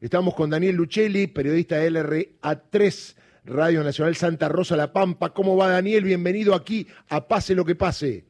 Estamos con Daniel Luchelli, periodista de LRA3, Radio Nacional Santa Rosa La Pampa. ¿Cómo va Daniel? Bienvenido aquí a Pase lo que pase.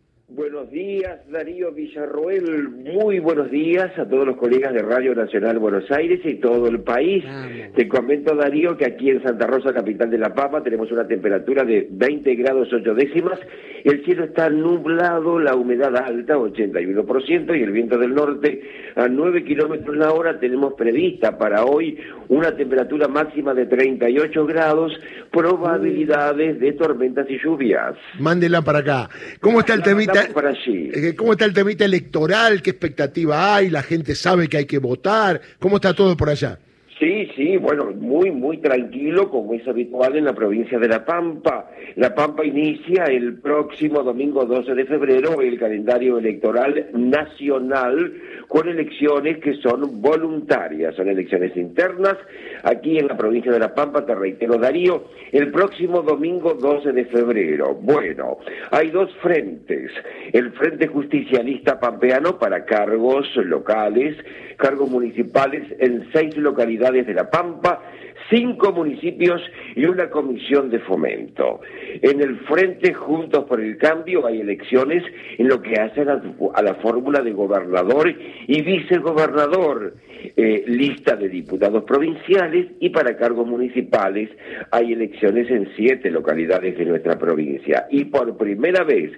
Buenos días, Darío Villarroel. Muy buenos días a todos los colegas de Radio Nacional Buenos Aires y todo el país. Te comento, Darío, que aquí en Santa Rosa, capital de La Pampa, tenemos una temperatura de 20 grados 8 décimas. El cielo está nublado, la humedad alta, 81%, y el viento del norte a 9 kilómetros la hora. Tenemos prevista para hoy una temperatura máxima de 38 grados, probabilidades de tormentas y lluvias. Mándela para acá. ¿Cómo está el temita? Eh, ¿Cómo está el temita electoral? ¿Qué expectativa hay? ¿La gente sabe que hay que votar? ¿Cómo está todo por allá? Sí, sí, bueno, muy, muy tranquilo, como es habitual en la provincia de La Pampa. La Pampa inicia el próximo domingo 12 de febrero el calendario electoral nacional con elecciones que son voluntarias, son elecciones internas. Aquí en la provincia de La Pampa, te reitero, Darío, el próximo domingo 12 de febrero. Bueno, hay dos frentes. El Frente Justicialista Pampeano para cargos locales, cargos municipales en seis localidades de La Pampa, cinco municipios y una comisión de fomento. En el Frente Juntos por el Cambio hay elecciones en lo que hace a la, fórmula de gobernador y vicegobernador, eh, lista de diputados provinciales y para cargos municipales hay elecciones en siete localidades de nuestra provincia. Y por primera vez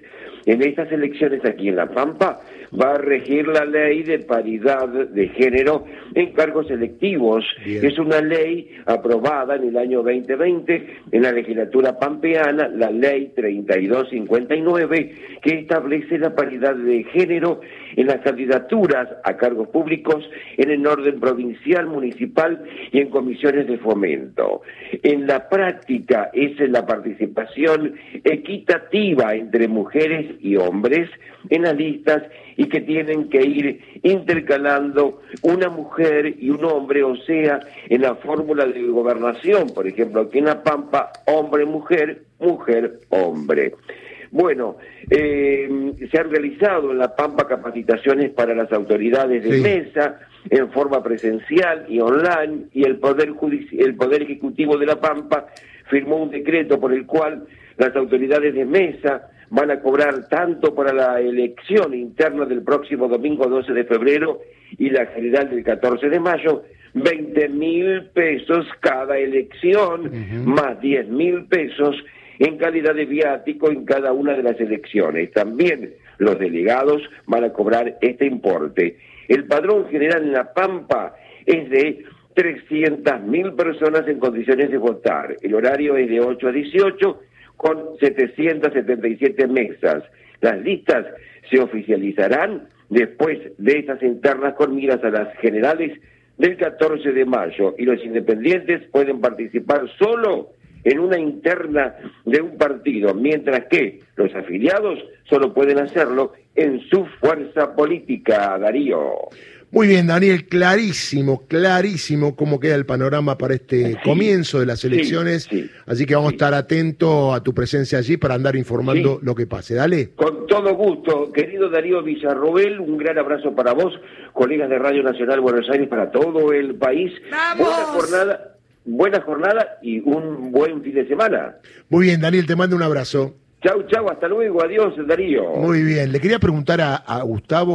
en estas elecciones aquí en La Pampa va a regir la ley de paridad de género en cargos electivos. Es una ley aprobada en el año 2020 en la legislatura pampeana, la ley 3259, que establece la paridad de género en las candidaturas a cargos públicos en el orden provincial, municipal y en comisiones de fomento. En la práctica es la participación equitativa entre mujeres y hombres en las listas y que tienen que ir intercalando una mujer y un hombre, o sea, en la fórmula de gobernación, por ejemplo, aquí en La Pampa, hombre-mujer, mujer-hombre. Bueno, eh, se han realizado en La Pampa capacitaciones para las autoridades de mesa en forma presencial y online y el Poder, el Poder Ejecutivo de La Pampa firmó un decreto por el cual las autoridades de mesa van a cobrar tanto para la elección interna del próximo domingo 12 de febrero y la general del 14 de mayo, 20 mil pesos cada elección, más 10 mil pesos en calidad de viático en cada una de las elecciones. También los delegados van a cobrar este importe. El padrón general en La Pampa es de 300.000 personas en condiciones de votar. El horario es de 8 a 18 con 777 mesas. Las listas se oficializarán después de estas internas con miras a las generales del 14 de mayo y los independientes pueden participar solo en una interna de un partido, mientras que los afiliados solo pueden hacerlo en su fuerza política, Darío. Muy bien, Daniel, clarísimo, clarísimo cómo queda el panorama para este comienzo de las elecciones. Así que vamos a estar atentos a tu presencia allí para andar informando lo que pase. Dale. Con todo gusto, querido Darío Villarroel, un gran abrazo para vos, colegas de Radio Nacional Buenos Aires, para todo el país. Buena jornada, buena jornada y un buen fin de semana. Muy bien, Daniel, te mando un abrazo. Chau, chau, hasta luego, adiós, Darío. Muy bien, le quería preguntar a Gustavo.